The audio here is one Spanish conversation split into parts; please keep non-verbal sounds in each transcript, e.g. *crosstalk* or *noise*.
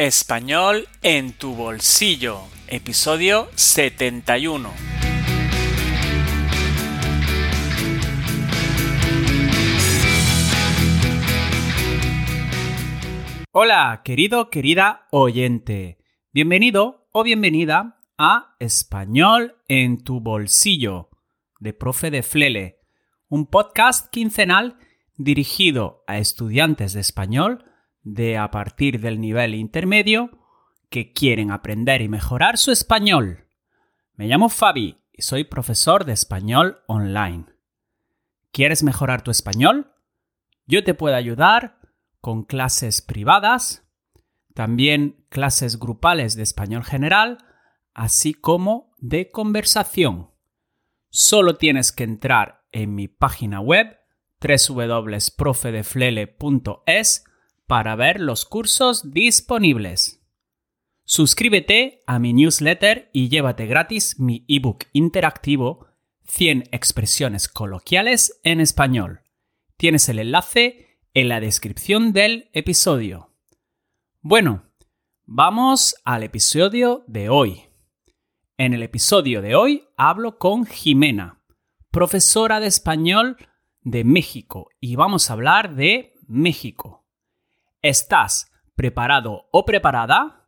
Español en tu bolsillo, episodio 71. Hola, querido, querida oyente. Bienvenido o bienvenida a Español en tu bolsillo, de Profe de Flele, un podcast quincenal dirigido a estudiantes de español de a partir del nivel intermedio que quieren aprender y mejorar su español. Me llamo Fabi y soy profesor de español online. ¿Quieres mejorar tu español? Yo te puedo ayudar con clases privadas, también clases grupales de español general, así como de conversación. Solo tienes que entrar en mi página web www.profedeflele.es para ver los cursos disponibles. Suscríbete a mi newsletter y llévate gratis mi ebook interactivo 100 expresiones coloquiales en español. Tienes el enlace en la descripción del episodio. Bueno, vamos al episodio de hoy. En el episodio de hoy hablo con Jimena, profesora de español de México, y vamos a hablar de México. ¿Estás preparado o preparada?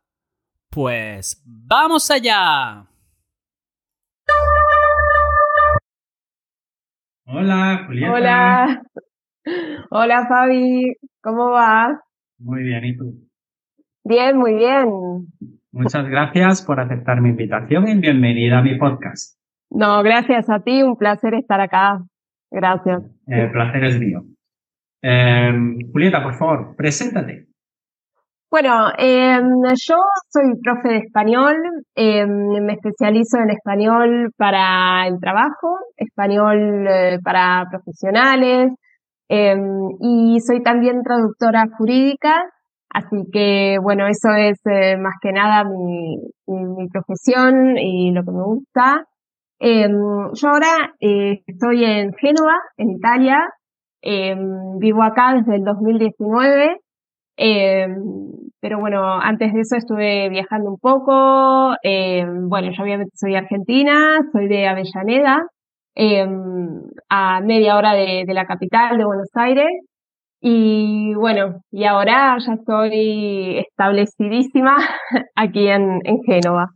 Pues vamos allá. Hola, Julieta. Hola. Hola, Fabi. ¿Cómo vas? Muy bien, ¿y tú? Bien, muy bien. Muchas gracias por aceptar mi invitación y bienvenida a mi podcast. No, gracias a ti. Un placer estar acá. Gracias. El placer es mío. Em, Julieta, por favor, preséntate. Bueno, em, yo soy profe de español, em, me especializo en español para el trabajo, español eh, para profesionales y soy también traductora jurídica, así que bueno, eso es eh, más que nada mi, mi, profesión y lo que me gusta. yo ahora eh, estoy en Génova, en Italia, Em, vivo acá desde el 2019, em, pero bueno, antes de eso estuve viajando un poco. Em, bueno, yo obviamente soy argentina, soy de Avellaneda, a media hora de, la capital de Buenos Aires. Y bueno, y ahora ya estoy establecidísima *laughs* aquí en, en Génova.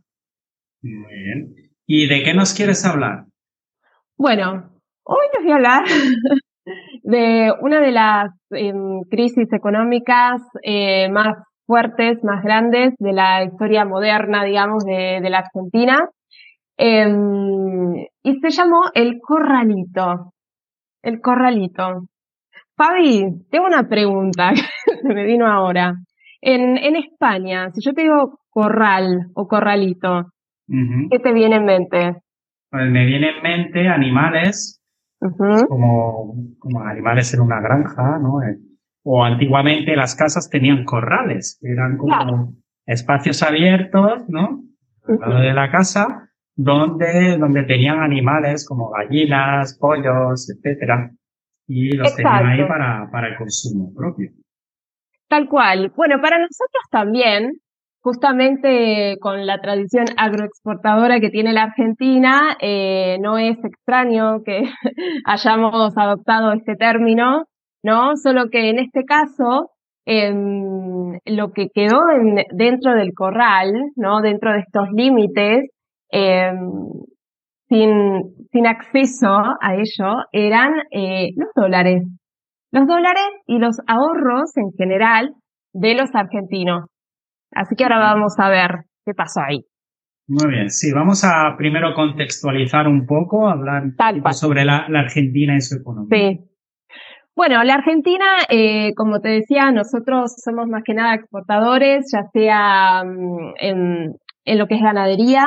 Muy bien. ¿Y de qué nos quieres hablar? Bueno, hoy les voy a hablar *laughs* de una de las em, crisis económicas eh, más fuertes, más grandes de la historia moderna, digamos, de, la Argentina. Em, y se llamó El Corralito. El Corralito. Fabi, tengo una pregunta *laughs* que me vino ahora. En, en España, si yo te digo corral o corralito, ¿qué te viene en mente? Pues me viene en mente animales como, como animales en una granja, ¿no? Eh, o antiguamente las casas tenían corrales, eran como espacios abiertos, ¿no? Al lado de la casa, donde, donde tenían animales como gallinas, pollos, etcétera, y los tenían ahí para, para el consumo propio. Tal cual. Bueno, para nosotros también, justamente con la tradición agroexportadora que tiene la Argentina, eh, no es extraño que *laughs* hayamos adoptado este término, ¿no? Solo que en este caso, em, lo que quedó dentro del corral, ¿no? Dentro de estos límites, em, sin, sin acceso a ello, eran eh, los dólares. Los dólares y los ahorros en general de los argentinos. Así que ahora vamos a ver qué pasó ahí. Muy bien, sí, vamos a primero contextualizar un poco, hablar sobre la, Argentina y su economía. Sí. Bueno, la Argentina, eh, como te decía, nosotros somos más que nada exportadores, ya sea mm, en, lo que es ganadería,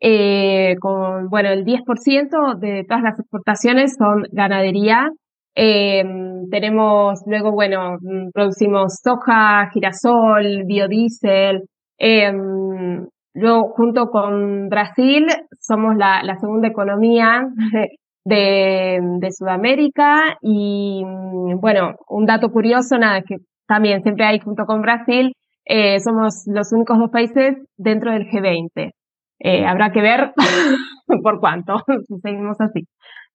eh, con, bueno, el 10% de todas las exportaciones son ganadería, eh, tenemos luego, bueno, mm, producimos soja, girasol, biodiesel. Eh, luego, junto con Brasil, somos la, segunda economía *laughs* de, de, Sudamérica. Y mm, bueno, un dato curioso, nada, que también siempre hay junto con Brasil, eh, somos los únicos dos países dentro del G20. Eh, habrá que ver *laughs* por cuánto, *laughs* si seguimos así.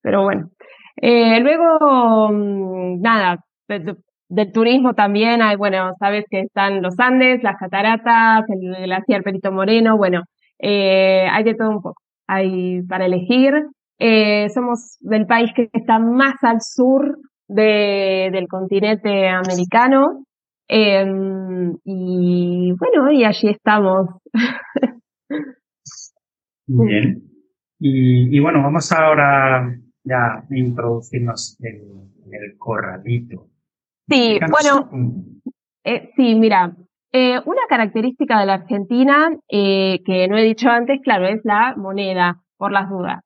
Pero bueno. Eh, luego, mm, nada, del turismo también hay, bueno, sabes que están los Andes, las cataratas, el glaciar Perito Moreno, bueno, hay de todo un poco. Hay para elegir. somos del país que está más al sur del continente americano. Em, y bueno, y allí estamos. *laughs* Bien. Y, bueno, vamos ahora ya introducirnos en, el corralito. Sí, bueno, eh, sí, mira, eh, una característica de la Argentina eh, que no he dicho antes, claro, es la moneda, por las dudas.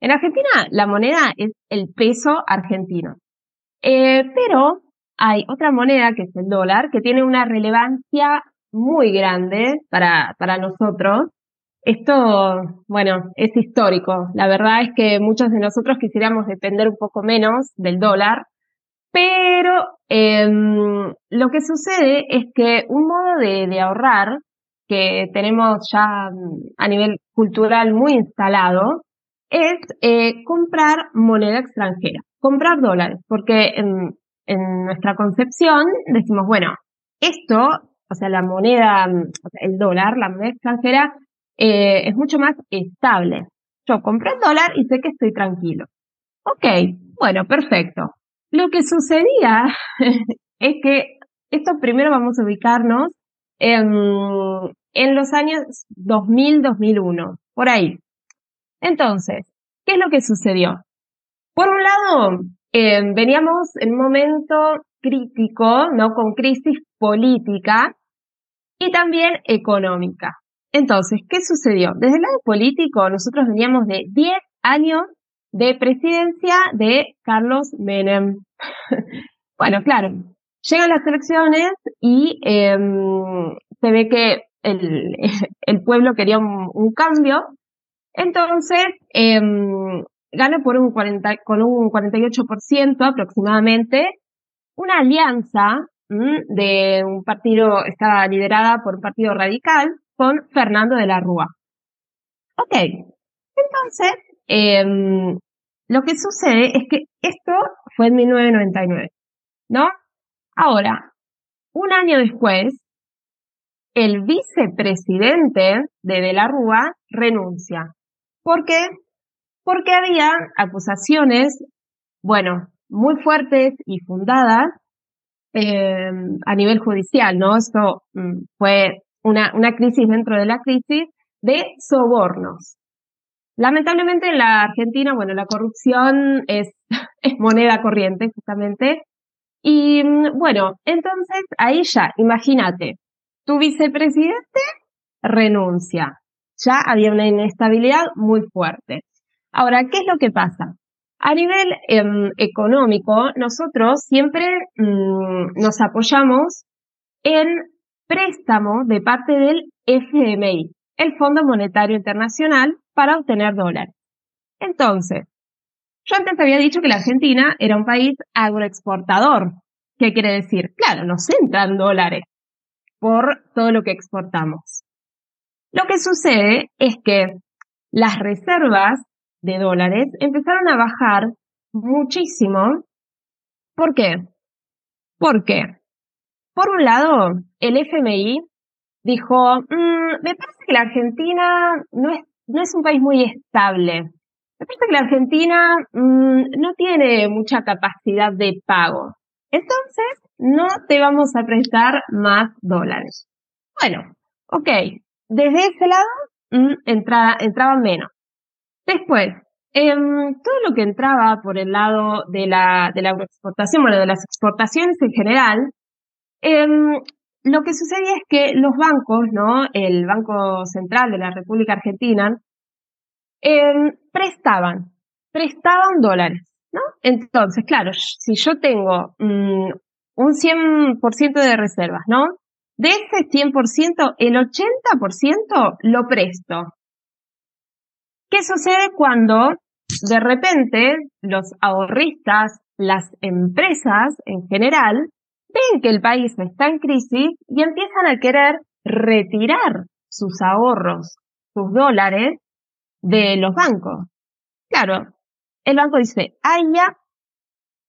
En Argentina la moneda es el peso argentino. pero hay otra moneda que es el dólar, que tiene una relevancia muy grande para, para nosotros. Esto, bueno, es histórico. La verdad es que muchos de nosotros quisiéramos depender un poco menos del dólar, pero em, lo que sucede es que un modo de, ahorrar que tenemos ya a nivel cultural muy instalado es eh, comprar moneda extranjera, comprar dólares, porque em, en nuestra concepción decimos, bueno, esto, o sea, la moneda, el dólar, la moneda extranjera, eh, es mucho más estable. Yo compro el dólar y sé que estoy tranquilo. Ok, bueno, perfecto. Lo que sucedía *laughs* es que esto primero vamos a ubicarnos en, en los años 2000-2001, por ahí. Entonces, ¿qué es lo que sucedió? Por un lado, eh, veníamos en un momento crítico, ¿no? Con crisis política y también económica. Entonces, ¿qué sucedió? Desde el lado político, nosotros veníamos de 10 años de presidencia de Carlos Menem. *laughs* bueno, claro, llegan las elecciones y em, se ve que el, *laughs* el pueblo quería un, cambio. Entonces, em, gana por un 40, con un 48% aproximadamente, una alianza de un partido, estaba liderada por un partido radical con Fernando de la Rúa. Ok, entonces, em, lo que sucede es que esto fue en 1999, ¿no? Ahora, un año después, el vicepresidente de De la Rúa renuncia. ¿Por qué? porque había acusaciones, bueno, muy fuertes y fundadas eh, a nivel judicial, ¿no? Esto mm, fue una, una crisis dentro de la crisis de sobornos. Lamentablemente en la Argentina, bueno, la corrupción es, *laughs* es moneda corriente, justamente. Y bueno, entonces ahí ya, imagínate, tu vicepresidente renuncia. Ya había una inestabilidad muy fuerte. Ahora, ¿qué es lo que pasa? A nivel em, económico, nosotros siempre mm, nos apoyamos en préstamo de parte del FMI, el Fondo Monetario Internacional, para obtener dólares. Entonces, yo antes había dicho que la Argentina era un país agroexportador. ¿Qué quiere decir? Claro, nos entran dólares por todo lo que exportamos. Lo que sucede es que las reservas de dólares empezaron a bajar muchísimo. ¿Por qué? Porque, por un lado, el FMI dijo, mm, me parece que la Argentina no es, no es un país muy estable. Me parece que la Argentina mm, no tiene mucha capacidad de pago. Entonces, no te vamos a prestar más dólares. Bueno, ok. Desde ese lado, mm, entraba, entraban menos. Después, em, todo lo que entraba por el lado de la, de la agroexportación, bueno, de las exportaciones en general, em, lo que sucedía es que los bancos, ¿no? El Banco Central de la República Argentina, em, prestaban, prestaban dólares, ¿no? Entonces, claro, si yo tengo mm, un 100% de reservas, ¿no? De ese 100%, el 80% lo presto. ¿Qué sucede cuando de repente los ahorristas, las empresas en general, ven que el país está en crisis y empiezan a querer retirar sus ahorros, sus dólares de los bancos. Claro, el banco dice, ay ya,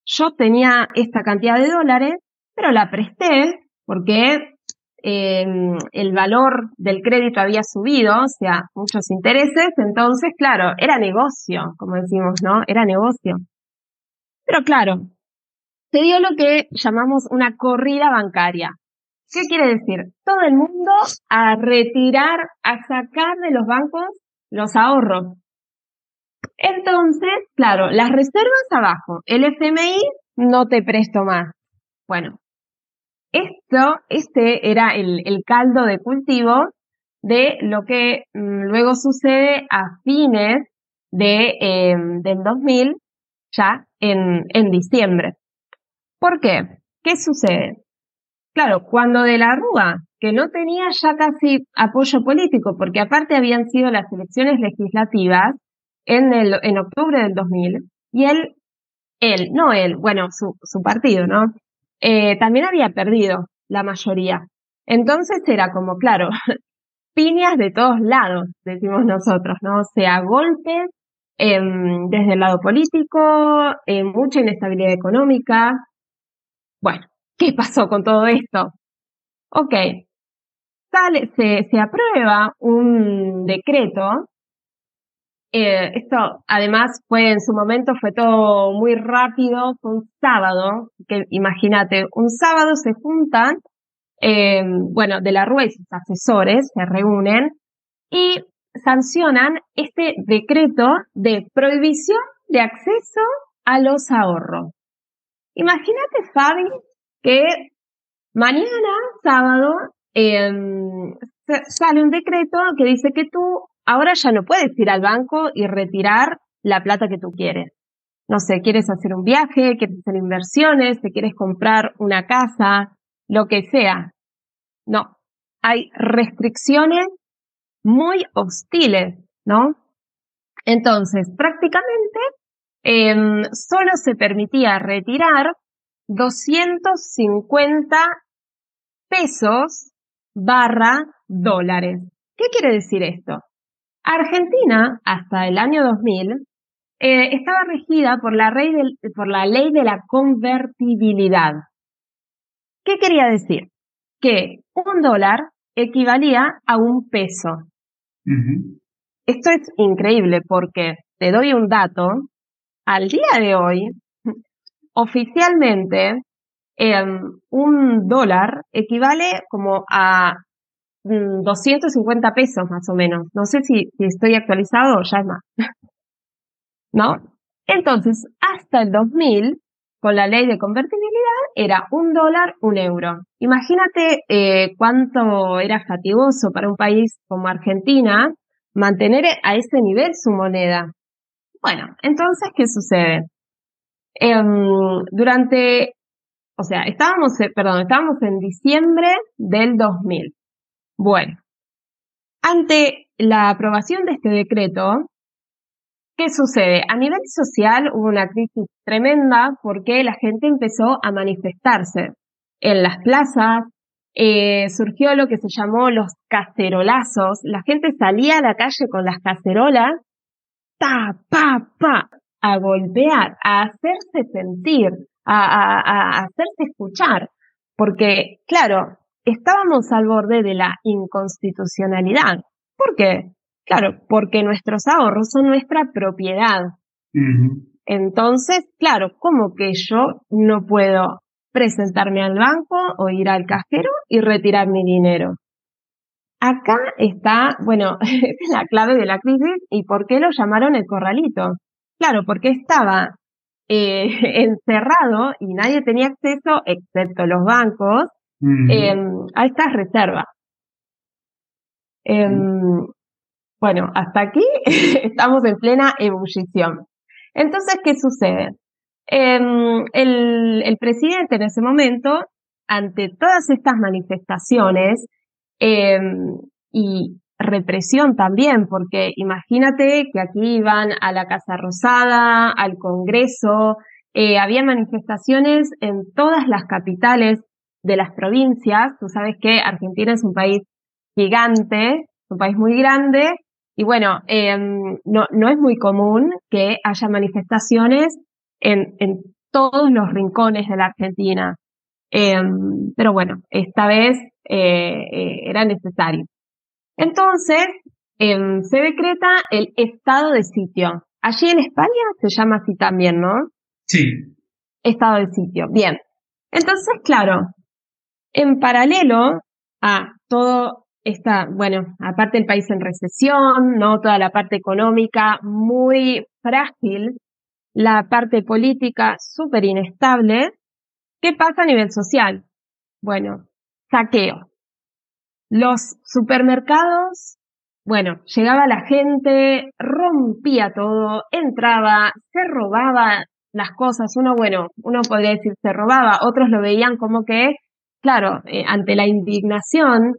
yo tenía esta cantidad de dólares, pero la presté porque em, el valor del crédito había subido, o sea, muchos intereses, entonces, claro, era negocio, como decimos, ¿no? Era negocio. Pero claro, se dio lo que llamamos una corrida bancaria. ¿Qué quiere decir? Todo el mundo a retirar, a sacar de los bancos los ahorros. Entonces, claro, las reservas abajo, el FMI no te presto más. Bueno, esto, este era el, caldo de cultivo de lo que mm, luego sucede a fines de, em, del 2000, ya en, en diciembre. ¿Por qué? ¿Qué sucede? Claro, cuando de la Rúa, que no tenía ya casi apoyo político, porque aparte habían sido las elecciones legislativas en, el, en octubre del 2000, y él, él, no él, bueno, su, su partido, ¿no? Eh, también había perdido la mayoría. Entonces era como, claro, *laughs* piñas de todos lados, decimos nosotros, ¿no? O sea, golpes em, desde el lado político, eh, mucha inestabilidad económica. Bueno, ¿qué pasó con todo esto? Ok, sale, se, se aprueba un decreto eh, esto además fue en su momento, fue todo muy rápido, fue un sábado, que imagínate, un sábado se juntan, eh, bueno, de la Rúa y sus asesores se reúnen y sancionan este decreto de prohibición de acceso a los ahorros. Imagínate, Fabi, que mañana, sábado, em, sale un decreto que dice que tú ahora ya no puedes ir al banco y retirar la plata que tú quieres. No sé, quieres hacer un viaje, quieres hacer inversiones, te quieres comprar una casa, lo que sea. No, hay restricciones muy hostiles, ¿no? Entonces, prácticamente em, solo se permitía retirar 250 pesos barra dólares. ¿Qué quiere decir esto? Argentina, hasta el año 2000, eh, estaba regida por la, por la ley de la convertibilidad. ¿Qué quería decir? Que un dólar equivalía a un peso. Esto es increíble porque te doy un dato. Al día de hoy, oficialmente, em, un dólar equivale como a 250 mm, pesos más o menos. No sé si, estoy actualizado o ya es más. *laughs* ¿No? Entonces, hasta el 2000, con la ley de convertibilidad, era un dólar, un euro. Imagínate eh, cuánto era fatigoso para un país como Argentina mantener a ese nivel su moneda. Bueno, entonces, ¿qué sucede? Em, durante, o sea, estábamos, perdón, estábamos en diciembre del 2000. Bueno, ante la aprobación de este decreto, ¿qué sucede? A nivel social hubo una crisis tremenda porque la gente empezó a manifestarse en las plazas, eh, surgió lo que se llamó los cacerolazos, la gente salía a la calle con las cacerolas, pa, pa, pa, a golpear, a hacerse sentir, a hacerse escuchar, porque, claro, estábamos al borde de la inconstitucionalidad. ¿Por qué? Claro, porque nuestros ahorros son nuestra propiedad. Entonces, claro, ¿cómo que yo no puedo presentarme al banco o ir al cajero y retirar mi dinero? Acá está, bueno, *laughs* es la clave de la crisis y por qué lo llamaron el corralito. Claro, porque estaba eh, *laughs* encerrado y nadie tenía acceso, excepto los bancos, Em, a estas reservas. Em, bueno, hasta aquí *laughs* estamos en plena ebullición. Entonces, ¿qué sucede? Em, el, el, presidente en ese momento, ante todas estas manifestaciones y represión también, porque imagínate que aquí iban a la Casa Rosada, al Congreso, eh, había manifestaciones en todas las capitales de las provincias. Tú sabes que Argentina es un país gigante, un país muy grande, y bueno, em, no, no es muy común que haya manifestaciones en, en todos los rincones de la Argentina. Em, pero bueno, esta vez eh, eh, era necesario. Entonces, em, se decreta el estado de sitio. Allí en España se llama así también, ¿no? Sí. Estado de sitio. Bien. Entonces, claro, en paralelo a todo esta, bueno, aparte del país en recesión, ¿no? Toda la parte económica muy frágil, la parte política súper inestable, ¿qué pasa a nivel social? Bueno, saqueo. Los supermercados, bueno, llegaba la gente, rompía todo, entraba, se robaba las cosas. Uno, bueno, uno podría decir se robaba, otros lo veían como que, claro, eh, ante la indignación,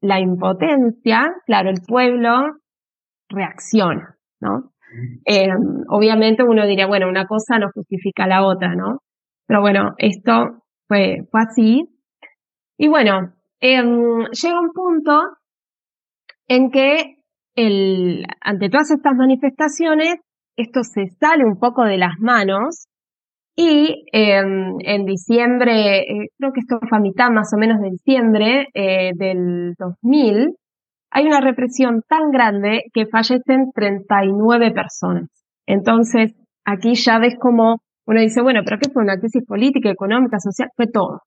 la impotencia, claro, el pueblo reacciona, ¿no? Eh, obviamente uno diría, bueno, una cosa no justifica la otra, ¿no? Pero bueno, esto fue, fue así. Y bueno, em, llega un punto en que el, ante todas estas manifestaciones, esto se sale un poco de las manos y em, en diciembre, eh, creo que esto fue a mitad más o menos de diciembre eh, del 2000, hay una represión tan grande que fallecen 39 personas. Entonces, aquí ya ves como uno dice, bueno, pero ¿qué fue una crisis política, económica, social? Fue todo.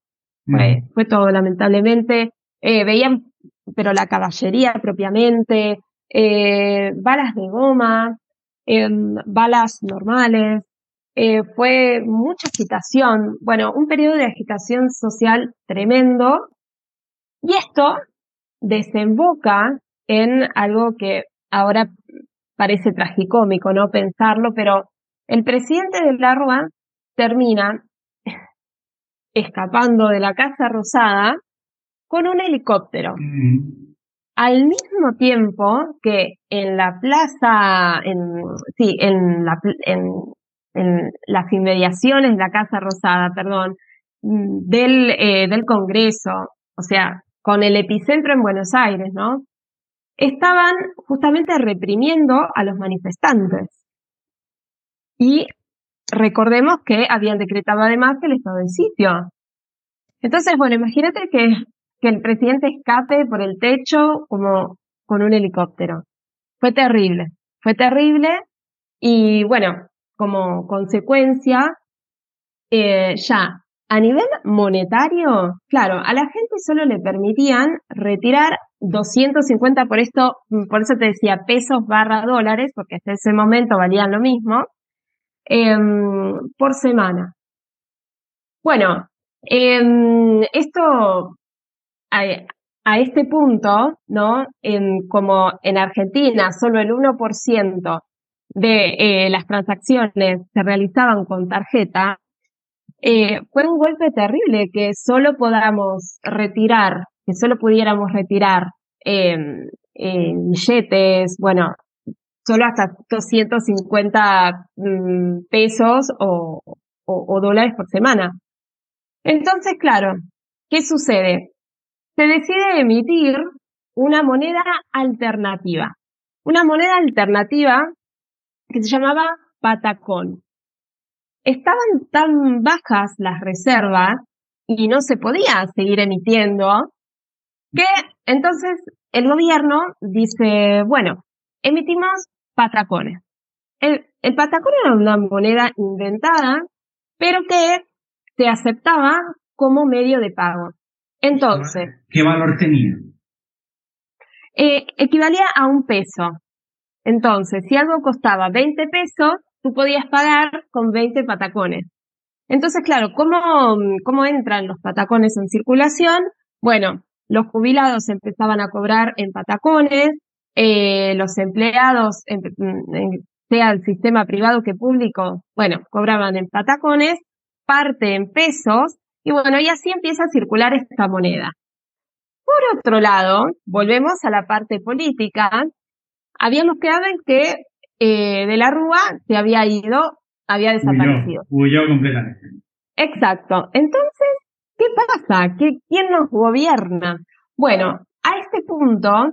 Fue, fue todo, lamentablemente. Eh, veían, pero la caballería propiamente, eh, balas de goma, eh, balas normales, eh, fue mucha agitación, bueno, un periodo de agitación social tremendo. Y esto desemboca en algo que ahora parece tragicómico, ¿no? Pensarlo, pero el presidente de la Rúa termina escapando de la Casa Rosada con un helicóptero. Mm. Al mismo tiempo que en la plaza, en, sí, en, la, en, en las inmediaciones de la Casa Rosada, perdón, mm, del, eh, del Congreso, o sea, con el epicentro en Buenos Aires, ¿no? Estaban justamente reprimiendo a los manifestantes. Y recordemos que habían decretado además el estado de sitio. Entonces, bueno, imagínate que, que el presidente escape por el techo como con un helicóptero. Fue terrible, fue terrible y bueno, como consecuencia, eh, ya a nivel monetario, claro, a la gente solo le permitían retirar 250, por esto, por eso te decía pesos barra dólares, porque hasta ese momento valían lo mismo, em, por semana. Bueno, em, esto a, este punto, ¿no? como en Argentina solo el 1% de eh, las transacciones se realizaban con tarjeta, eh, fue un golpe terrible que solo podamos retirar, que solo pudiéramos retirar em, billetes, bueno, solo hasta 250 mm, pesos o, o dólares por semana. Entonces, claro, ¿qué sucede? Se decide emitir una moneda alternativa. Una moneda alternativa que se llamaba Patacón. Estaban tan bajas las reservas y no se podía seguir emitiendo que entonces el gobierno dice, bueno, emitimos patacones. El, el patacón era una moneda inventada, pero que se aceptaba como medio de pago. Entonces. ¿Qué valor tenía? Eh, equivalía a un peso. Entonces, si algo costaba 20 pesos, tú podías pagar con 20 patacones. Entonces, claro, ¿cómo, cómo entran los patacones en circulación? Bueno, los jubilados empezaban a cobrar en patacones, eh, los empleados, sea el sistema privado que público, bueno, cobraban en patacones, parte en pesos, y bueno, y así empieza a circular esta moneda. Por otro lado, volvemos a la parte política, habíamos quedado en que eh, de la Rúa se había ido, había desaparecido. Huyó, completamente. Exacto. Entonces, ¿qué pasa? ¿Qué, ¿Quién nos gobierna? Bueno, a este punto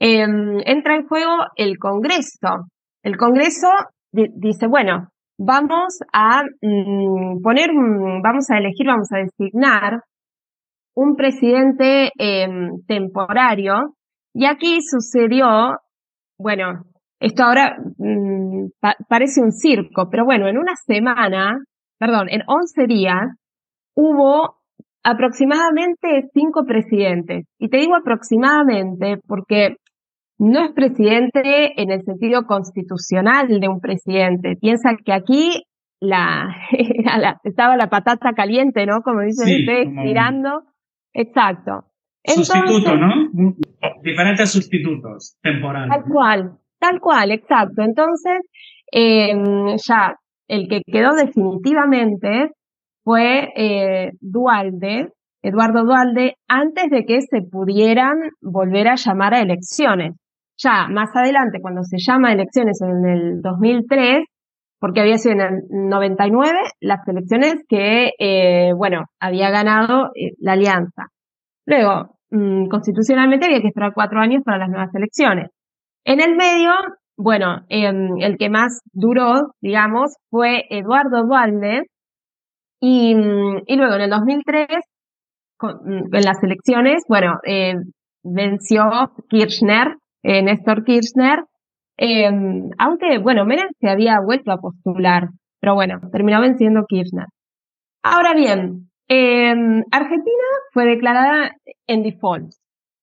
em, entra en juego el Congreso. El Congreso dice, bueno, vamos a mm, poner, vamos a elegir, vamos a designar un presidente em, temporario. Y aquí sucedió, bueno, esto ahora mm, parece un circo, pero bueno, en una semana, perdón, en 11 días, hubo aproximadamente cinco presidentes. Y te digo aproximadamente porque no es presidente en el sentido constitucional de un presidente. Piensa que aquí la, *laughs* estaba la patata caliente, ¿no? Como dicen ustedes, tirando. Exacto. Sustituto, ¿no? Diferentes sustitutos temporales. Tal cual, tal cual, exacto. Entonces, em, ya el que quedó definitivamente fue eh, Dualde, Eduardo Dualde, antes de que se pudieran volver a llamar a elecciones. Ya más adelante, cuando se llama elecciones en el 2003, porque había sido en el 99 las elecciones que, eh, bueno, había ganado eh, la alianza. Luego, mm, constitucionalmente había que esperar cuatro años para las nuevas elecciones. En el medio, bueno, em, el que más duró, digamos, fue Eduardo Dualde, y, y luego en el 2003, en las elecciones, bueno, eh, venció Kirchner, eh, Néstor Kirchner, eh, aunque, bueno, Menem se había vuelto a postular, pero bueno, terminó venciendo Kirchner. Ahora bien, Argentina fue declarada en default,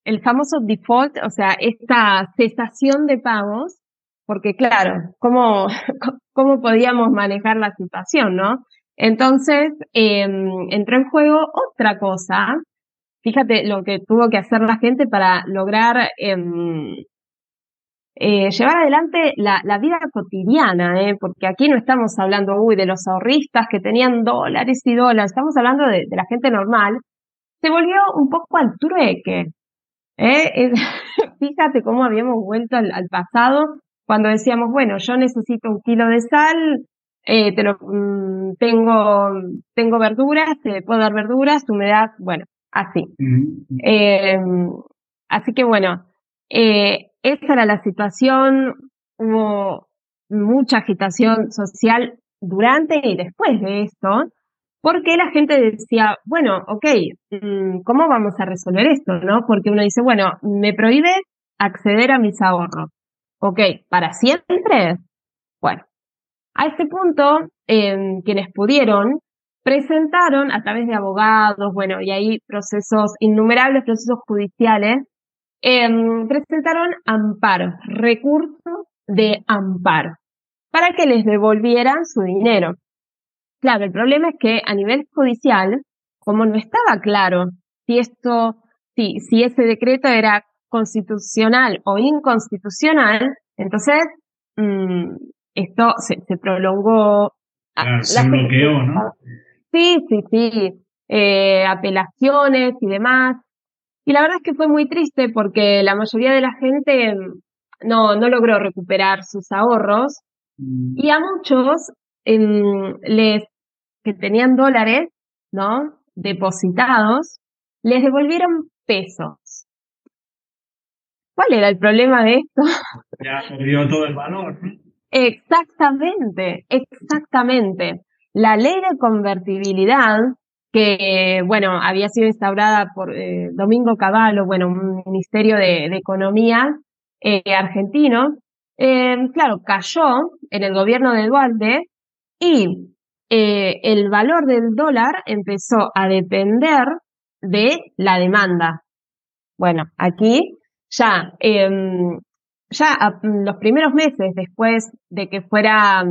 el famoso default, o sea, esta cesación de pagos, porque claro, ¿cómo, *laughs* cómo podíamos manejar la situación, no? Entonces, em, entró en juego otra cosa. Fíjate lo que tuvo que hacer la gente para lograr em, eh, llevar adelante la, vida cotidiana, ¿eh? porque aquí no estamos hablando, uy, de los ahorristas que tenían dólares y dólares, estamos hablando de, la gente normal. Se volvió un poco al trueque. ¿eh? *laughs* Fíjate cómo habíamos vuelto al pasado cuando decíamos, bueno, yo necesito un kilo de sal, te lo, mm, tengo, tengo verduras, te puedo dar verduras, tú me das, bueno, así. Así que bueno, eh, esa era la situación, hubo mucha agitación social durante y después de esto, porque la gente decía, bueno, ok, mm, ¿cómo vamos a resolver esto? ¿No? Porque uno dice, bueno, me prohíbe acceder a mis ahorros. Ok, ¿para siempre? Bueno, a este punto, em, quienes pudieron presentaron a través de abogados, bueno, y ahí procesos, innumerables procesos judiciales, em, presentaron amparo, recursos de amparo, para que les devolvieran su dinero. Claro, el problema es que a nivel judicial, como no estaba claro si esto, si, si ese decreto era constitucional o inconstitucional, entonces mm, esto se, se prolongó. se bloqueó, ¿no? Sí, sí, sí. Eh, apelaciones y demás. Y la verdad es que fue muy triste porque la mayoría de la gente no, no logró recuperar sus ahorros. Mm. Y a muchos em, les que tenían dólares, ¿no? Depositados, les devolvieron pesos. ¿Cuál era el problema de esto? *laughs* Ya perdió todo el valor. Exactamente, exactamente. La ley de convertibilidad, que, bueno, había sido instaurada por eh, Domingo Cavallo, bueno, un ministerio de, Economía eh, argentino, eh, claro, cayó en el gobierno de Duarte y el valor del dólar empezó a depender de la demanda. Bueno, aquí ya em, ya los primeros meses después de que fuera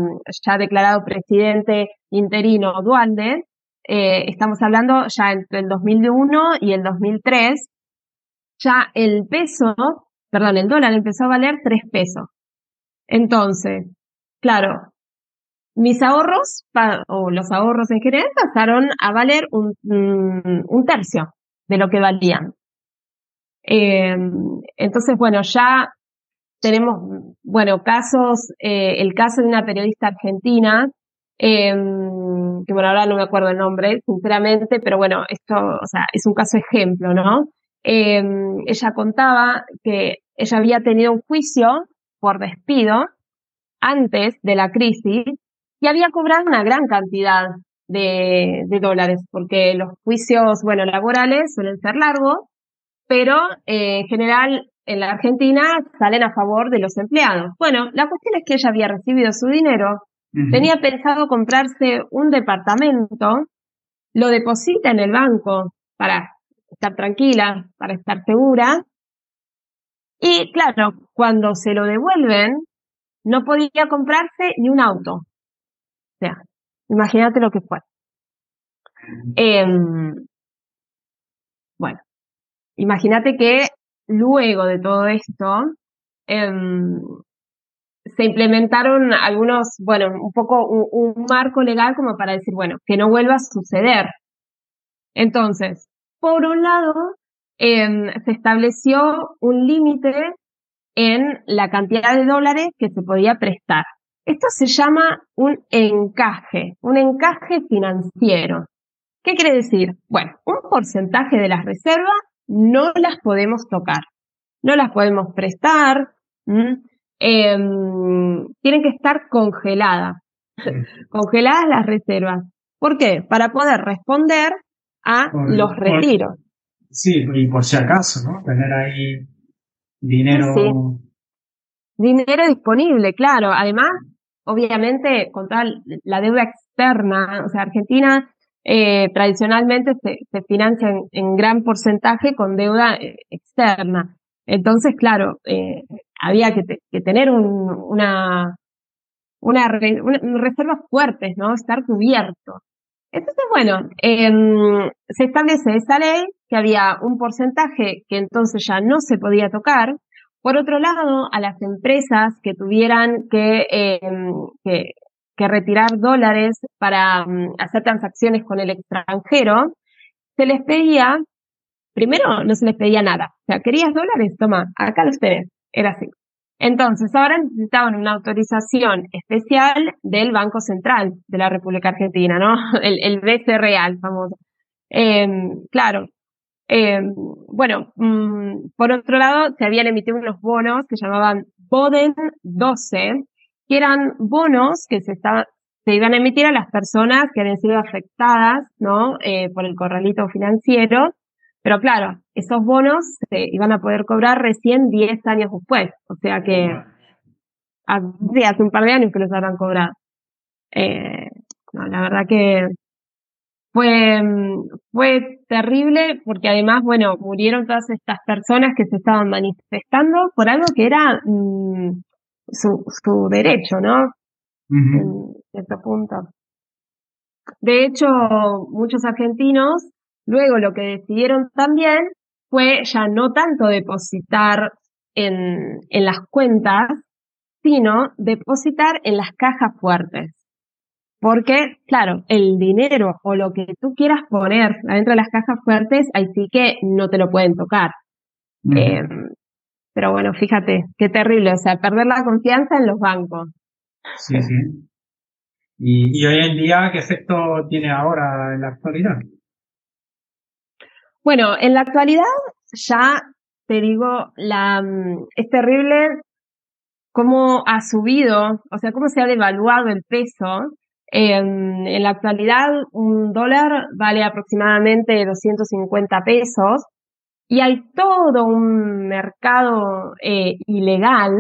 ya declarado presidente interino Dualde, eh, estamos hablando ya entre el 2001 y el 2003, ya el peso, perdón, el dólar empezó a valer 3 pesos. Entonces, claro, mis ahorros, o los ahorros en general, pasaron a valer un, un tercio de lo que valían. Eh, entonces, bueno, ya tenemos, bueno, casos, eh, el caso de una periodista argentina que bueno, ahora no me acuerdo el nombre, sinceramente, pero bueno, esto, o sea, es un caso ejemplo, ¿no? Em, ella contaba que ella había tenido un juicio por despido antes de la crisis y había cobrado una gran cantidad de, de dólares, porque los juicios, bueno, laborales suelen ser largos, pero eh, en general en la Argentina salen a favor de los empleados. Bueno, la cuestión es que ella había recibido su dinero, tenía pensado comprarse un departamento, lo deposita en el banco para estar tranquila, para estar segura. Y claro, cuando se lo devuelven, no podía comprarse ni un auto. O sea, imagínate lo que fue. Em, bueno, imagínate que luego de todo esto, em, se implementaron algunos, bueno, un poco un, marco legal como para decir, bueno, que no vuelva a suceder. Entonces, por un lado, em, se estableció un límite en la cantidad de dólares que se podía prestar. Esto se llama un encaje, un encaje financiero. ¿Qué quiere decir? Bueno, un porcentaje de las reservas no las podemos tocar, no las podemos prestar, em, tienen que estar congeladas, congeladas las reservas. ¿Por qué? Para poder responder a los retiros. sí, y por si acaso, ¿no? Tener ahí dinero. Dinero disponible, claro. Además, obviamente, con toda la deuda externa, o sea, Argentina eh, tradicionalmente se, se financia en, gran porcentaje con deuda eh, externa. Entonces, claro, eh, había que, tener un, una, una, reservas fuertes, ¿no? Estar cubierto. Entonces, bueno, em, se establece esa ley que había un porcentaje que entonces ya no se podía tocar. Por otro lado, a las empresas que tuvieran que, em, retirar dólares para mm, hacer transacciones con el extranjero, se les pedía, primero no se les pedía nada. O sea, ¿querías dólares? Toma, acá los tenés. Era así. Entonces, ahora necesitaban una autorización especial del Banco Central de la República Argentina, ¿no? *laughs* El, el BC Real, famoso. Em, claro. Em, bueno, mm, por otro lado, se habían emitido unos bonos que llamaban Boden 12, que eran bonos que se, se iban a emitir a las personas que habían sido afectadas, ¿no? Eh, por el corralito financiero. Pero claro, esos bonos se iban a poder cobrar recién 10 años después. O sea que hace un par de años que los habrán cobrado. Eh, no, la verdad que fue, fue terrible porque además, bueno, murieron todas estas personas que se estaban manifestando por algo que era mm, su, su derecho, ¿no? En cierto punto. De hecho, muchos argentinos luego lo que decidieron también fue ya no tanto depositar en, en las cuentas, sino depositar en las cajas fuertes. Porque, claro, el dinero o lo que tú quieras poner adentro de las cajas fuertes, ahí sí que no te lo pueden tocar. Pero bueno, fíjate, qué terrible, o sea, perder la confianza en los bancos. Sí, sí. ¿Y, hoy en día qué efecto tiene ahora en la actualidad? Bueno, en la actualidad ya te digo, la, mm, es terrible cómo ha subido, o sea, cómo se ha devaluado el peso. en la actualidad, un dólar vale aproximadamente 250 pesos y hay todo un mercado eh, ilegal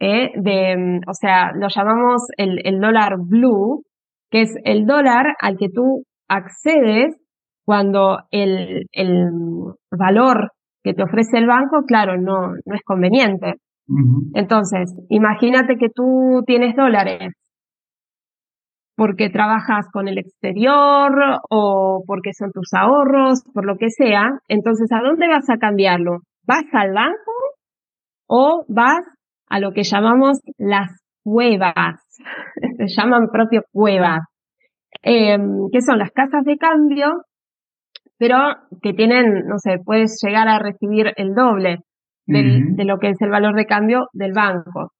eh, de, mm, o sea, lo llamamos el, el dólar blue, que es el dólar al que tú accedes cuando el, el valor que te ofrece el banco, claro, no, no es conveniente. Entonces, imagínate que tú tienes dólares porque trabajas con el exterior o porque son tus ahorros, por lo que sea, entonces ¿a dónde vas a cambiarlo? ¿Vas al banco o vas a lo que llamamos las cuevas? *laughs* Se llaman propio cuevas, em, que son las casas de cambio, pero que tienen, no sé, puedes llegar a recibir el doble de lo que es el valor de cambio del banco.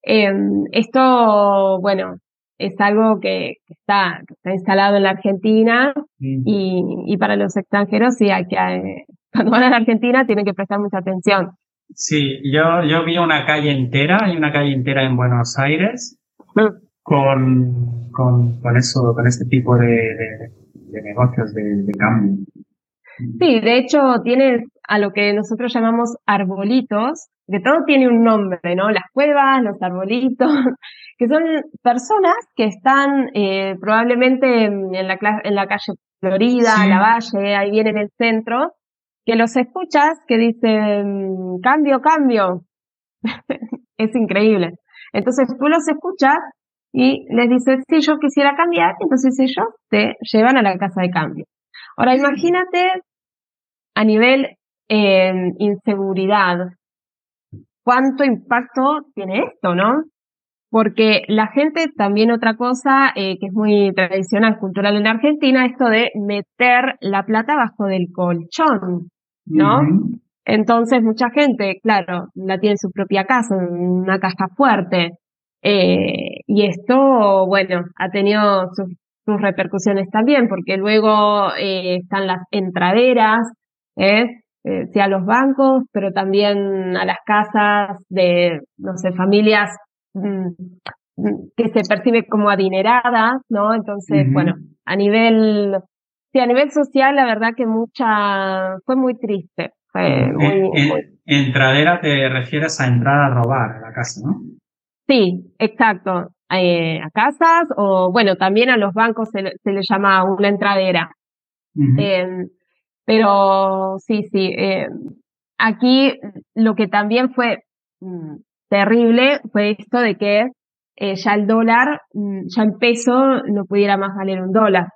Em, esto, bueno, es algo que, está, está instalado en la Argentina y, y, para los extranjeros sí hay que, eh, *laughs* cuando van a la Argentina tienen que prestar mucha atención. Sí, yo, yo vi una calle entera, hay una calle entera en Buenos Aires mm. con, con, con, eso, con este tipo de, de, negocios de, de cambio. Sí, de hecho tienes a lo que nosotros llamamos arbolitos, que todo tiene un nombre, ¿no? Las cuevas, los arbolitos, *laughs* que son personas que están eh, probablemente en la, en la calle Florida, La Valle, ahí viene en el centro, que los escuchas que dicen cambio, cambio. *laughs* es increíble. Entonces tú los escuchas y les dices, si yo quisiera cambiar, entonces ellos te llevan a la casa de cambio. Ahora imagínate a nivel eh, inseguridad, cuánto impacto tiene esto, ¿no? Porque la gente, también otra cosa eh, que es muy tradicional, cultural en Argentina, esto de meter la plata bajo del colchón, ¿no? Entonces mucha gente, claro, la tiene en su propia casa, en una caja fuerte. Eh, y esto, bueno, ha tenido sus, repercusiones también, porque luego eh, están las entraderas, ¿eh? Eh, sí a los bancos, pero también a las casas de, no sé, familias mm, que se percibe como adineradas, ¿no? Entonces, bueno, a nivel, sí, a nivel social, la verdad que mucha, fue muy triste. Fue Entradera te refieres a entrar a robar a la casa, ¿no? Sí, exacto. Eh, a casas o, bueno, también a los bancos se, se le llama una entradera. Pero sí, sí, eh, aquí lo que también fue mm, terrible fue esto de que eh, ya el dólar, mm, ya el peso no pudiera más valer un dólar.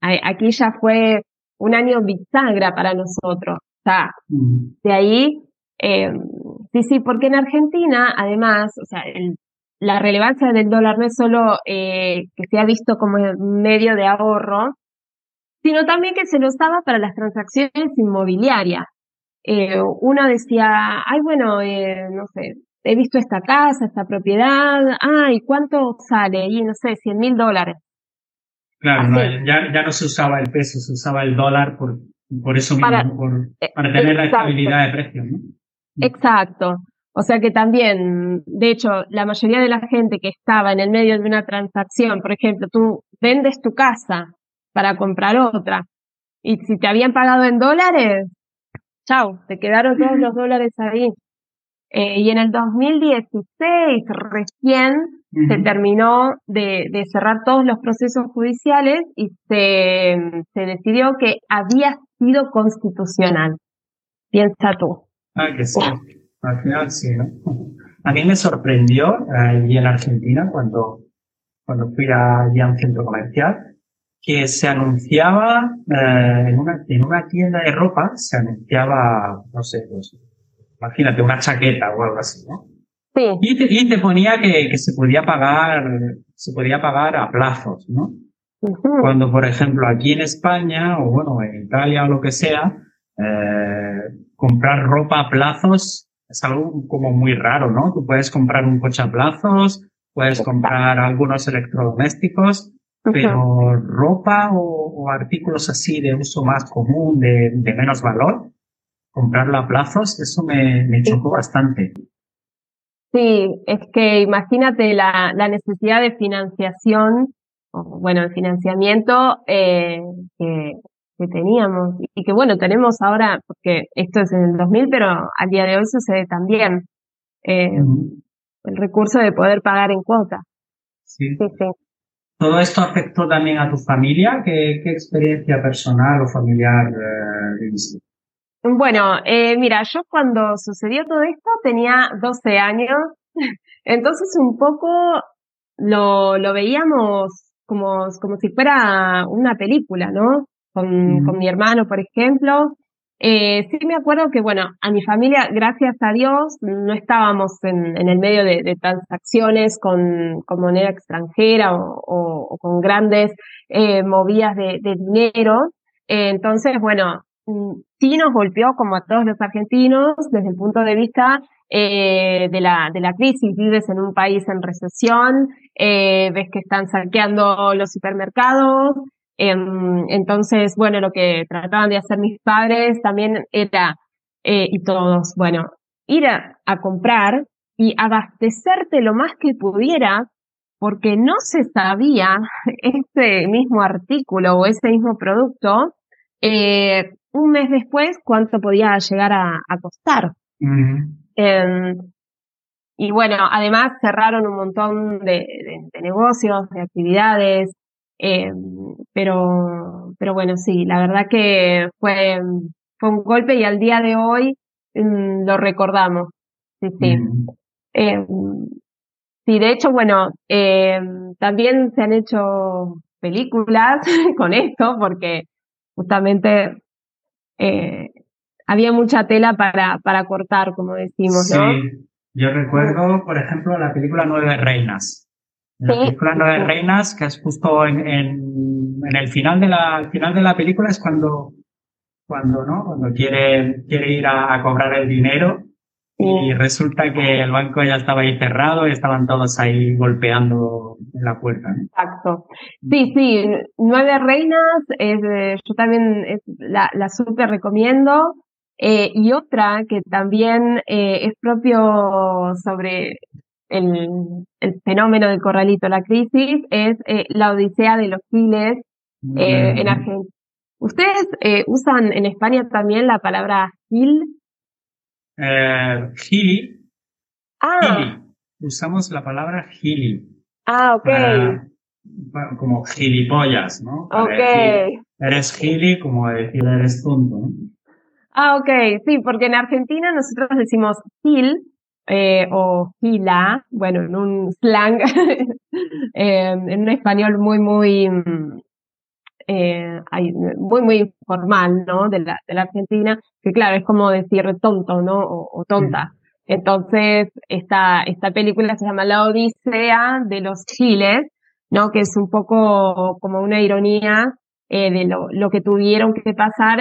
Aquí ya fue un año bisagra para nosotros. O sea, mm. de ahí, eh, sí, sí, porque en Argentina, además, o sea, la relevancia del dólar no es solo eh, que se ha visto como medio de ahorro, sino también que se lo usaba para las transacciones inmobiliarias. Eh, uno decía, ay, bueno, eh, no sé, he visto esta casa, esta propiedad, ay, ¿cuánto sale? Y no sé, 100 mil dólares. Claro, ya, ya no se usaba el peso, se usaba el dólar por, por eso mismo, para, por, eh, para tener la estabilidad de precios, ¿no? Exacto. O sea que también, de hecho, la mayoría de la gente que estaba en el medio de una transacción, por ejemplo, tú vendes tu casa para comprar otra. Y si te habían pagado en dólares, chao, te quedaron todos los *laughs* dólares ahí. Eh, y en el 2016 recién se terminó de, de, cerrar todos los procesos judiciales y se, se decidió que había sido constitucional. Piensa tú. Ah, que sí. Al final sí, ¿no? *laughs* A mí me sorprendió allí en Argentina cuando, cuando fui allí a un centro comercial que se anunciaba eh, en, una, en una tienda de ropa, se anunciaba, no sé, pues, imagínate, una chaqueta o algo así, ¿no? Sí. Y te, y te ponía que, que, se podía pagar, se podía pagar a plazos, ¿no? Cuando, por ejemplo, aquí en España, o bueno, en Italia o lo que sea, eh, comprar ropa a plazos es algo como muy raro, ¿no? Tú puedes comprar un coche a plazos, puedes comprar algunos electrodomésticos, pero ropa o, artículos así de uso más común, de, menos valor, comprarlo a plazos, eso me, me chocó bastante. Sí, es que imagínate la, la necesidad de financiación, o, bueno, de financiamiento eh, que, que, teníamos y que bueno, tenemos ahora, porque esto es en el 2000, pero al día de hoy sucede también eh, el recurso de poder pagar en cuota. Sí. sí, sí. ¿Todo esto afectó también a tu familia? ¿Qué, qué experiencia personal o familiar eh, Bueno, eh, mira, yo cuando sucedió todo esto tenía 12 años, *laughs* entonces un poco lo, lo veíamos como, como si fuera una película, ¿no? Con, con mi hermano, por ejemplo, eh, sí me acuerdo que, bueno, a mi familia, gracias a Dios, no estábamos en, en el medio de, de transacciones con, moneda extranjera o, con grandes eh, movidas de, dinero. Eh, entonces, bueno, mm, sí nos golpeó como a todos los argentinos desde el punto de vista eh, de, la, de la crisis, vives en un país en recesión, eh, ves que están saqueando los supermercados, entonces, bueno, lo que trataban de hacer mis padres también era, eh, y todos, bueno, ir a, a comprar y abastecerte lo más que pudiera porque no se sabía *laughs* ese mismo artículo o ese mismo producto eh, un mes después cuánto podía llegar a, costar. Em, y bueno, además cerraron un montón de, negocios, de actividades, em, pero, pero bueno, sí, la verdad que fue, fue un golpe y al día de hoy mm, lo recordamos. Sí, sí. Em, sí, de hecho, bueno, también se han hecho películas *laughs* con esto, porque justamente eh, había mucha tela para, para cortar, como decimos, ¿no? Sí, yo recuerdo, por ejemplo, la película Nueve Reinas. La película Nueve Reinas, que es justo en, en, el final de la, final de la película es cuando, cuando, ¿no? Cuando quiere, quiere ir a cobrar el dinero y resulta que el banco ya estaba ahí cerrado y estaban todos ahí golpeando en la puerta. Exacto. Sí, sí, Nueve Reinas, es, yo también la, la súper recomiendo. Eh, y otra que también eh, es propio sobre el, el, fenómeno del corralito, la crisis, es eh, la Odisea de los Giles en Argentina. ¿Ustedes usan en España también la palabra gil? Eh, gili. Ah. Usamos la palabra gili. Ah, ok. como gilipollas, ¿no? ok. eres gili como decir eres tonto, ¿no? Ah, ok, sí, porque en Argentina nosotros decimos gil eh, o gila, bueno, en un slang, *laughs* eh, en un español muy, muy, eh, muy, muy formal, ¿no? De la, de la Argentina, que claro, es como decir tonto, ¿no? O, tonta. Entonces, esta, esta película se llama La Odisea de los Chiles, ¿no? Que es un poco como una ironía eh, de lo, lo, que tuvieron que pasar.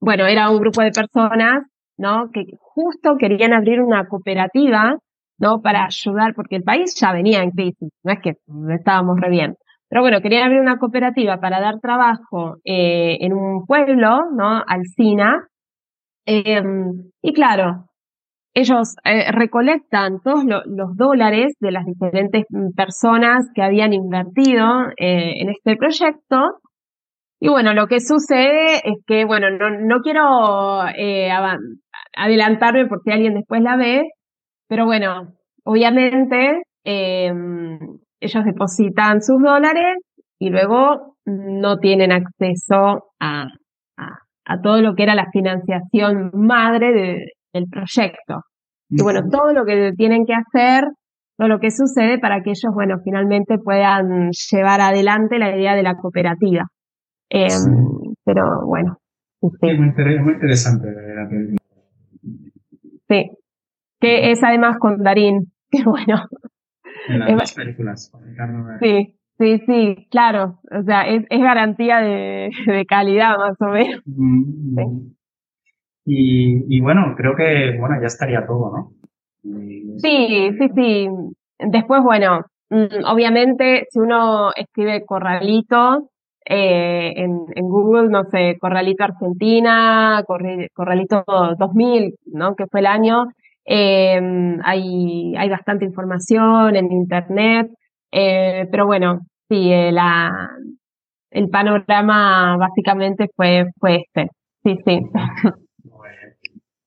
bueno, era un grupo de personas, ¿no? Que justo querían abrir una cooperativa, ¿no? Para ayudar, porque el país ya venía en crisis, no es que estábamos re bien. Pero bueno, querían abrir una cooperativa para dar trabajo eh, en un pueblo, ¿no? Alcina. Em, y claro, ellos eh, recolectan todos los dólares de las diferentes personas que habían invertido eh, en este proyecto. Y bueno, lo que sucede es que, bueno, no, no quiero adelantarme por si alguien después la ve, pero bueno, obviamente em, ellos depositan sus dólares y luego no tienen acceso a, a, todo lo que era la financiación madre del proyecto. Y bueno, todo lo que tienen que hacer, todo lo que sucede para que ellos, bueno, finalmente puedan llevar adelante la idea de la cooperativa. Em, pero bueno. Sí, muy, interesante la Sí, que es además con Darín, *laughs* que bueno, en las películas. Sí, sí, sí, claro. O sea, es, es garantía de, de, calidad más o menos. Mm, mm. Y, y, bueno, creo que bueno ya estaría todo, ¿no? Sí, sí, sí. Después, bueno, mm, obviamente, si uno escribe corralito eh, en, en, Google, no sé, corralito Argentina, corralito 2000, ¿no? Que fue el año, eh, hay, hay bastante información en Internet, eh, pero bueno, sí, eh, la, el panorama básicamente fue, fue este. Sí, sí.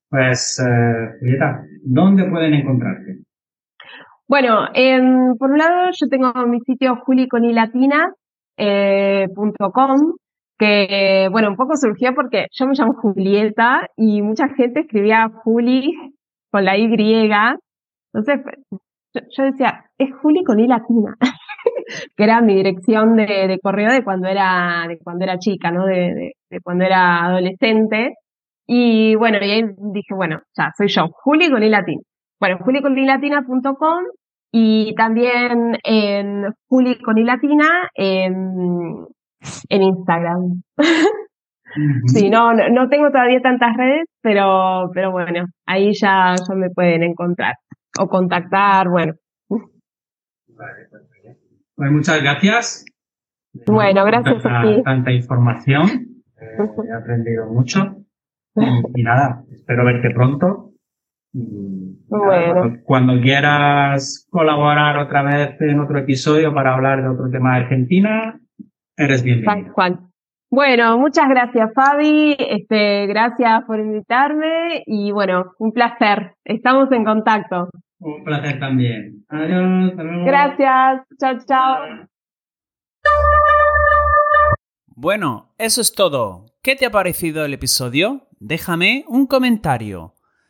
Pues, eh, ¿dónde pueden encontrarte? Bueno, por un lado yo tengo mi sitio juliconilatina.com, eh, que, bueno, un poco surgió porque yo me llamo Julieta y mucha gente escribía Juli con la Y. Entonces, yo, decía, es Juli con I latina, *laughs* que era mi dirección de, correo de cuando era, de cuando era chica, ¿no? De, cuando era adolescente. Y bueno, y ahí dije, bueno, ya, soy yo, Juli con I latina. Bueno, juliconilatina.com y también en Juli con I latina en, en Instagram. *laughs* Sí, no, no, tengo todavía tantas redes, pero, pero bueno, ahí ya, ya me pueden encontrar o contactar, bueno. Vale, perfecto. Pues muchas gracias. Bueno, gracias tanta, a ti. Tanta información. Eh, *laughs* he aprendido mucho. Y, nada, espero verte pronto. Bueno. cuando, quieras colaborar otra vez en otro episodio para hablar de otro tema de Argentina, eres bienvenido. Bueno, muchas gracias Fabi, este, gracias por invitarme y bueno, un placer. Estamos en contacto. Un placer también. Adiós. Gracias. Chao, chao. Bueno, eso es todo. ¿Qué te ha parecido el episodio? Déjame un comentario.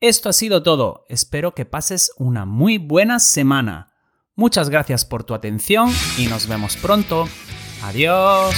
Esto ha sido todo. Espero que pases una muy buena semana. Muchas gracias por tu atención y nos vemos pronto. Adiós.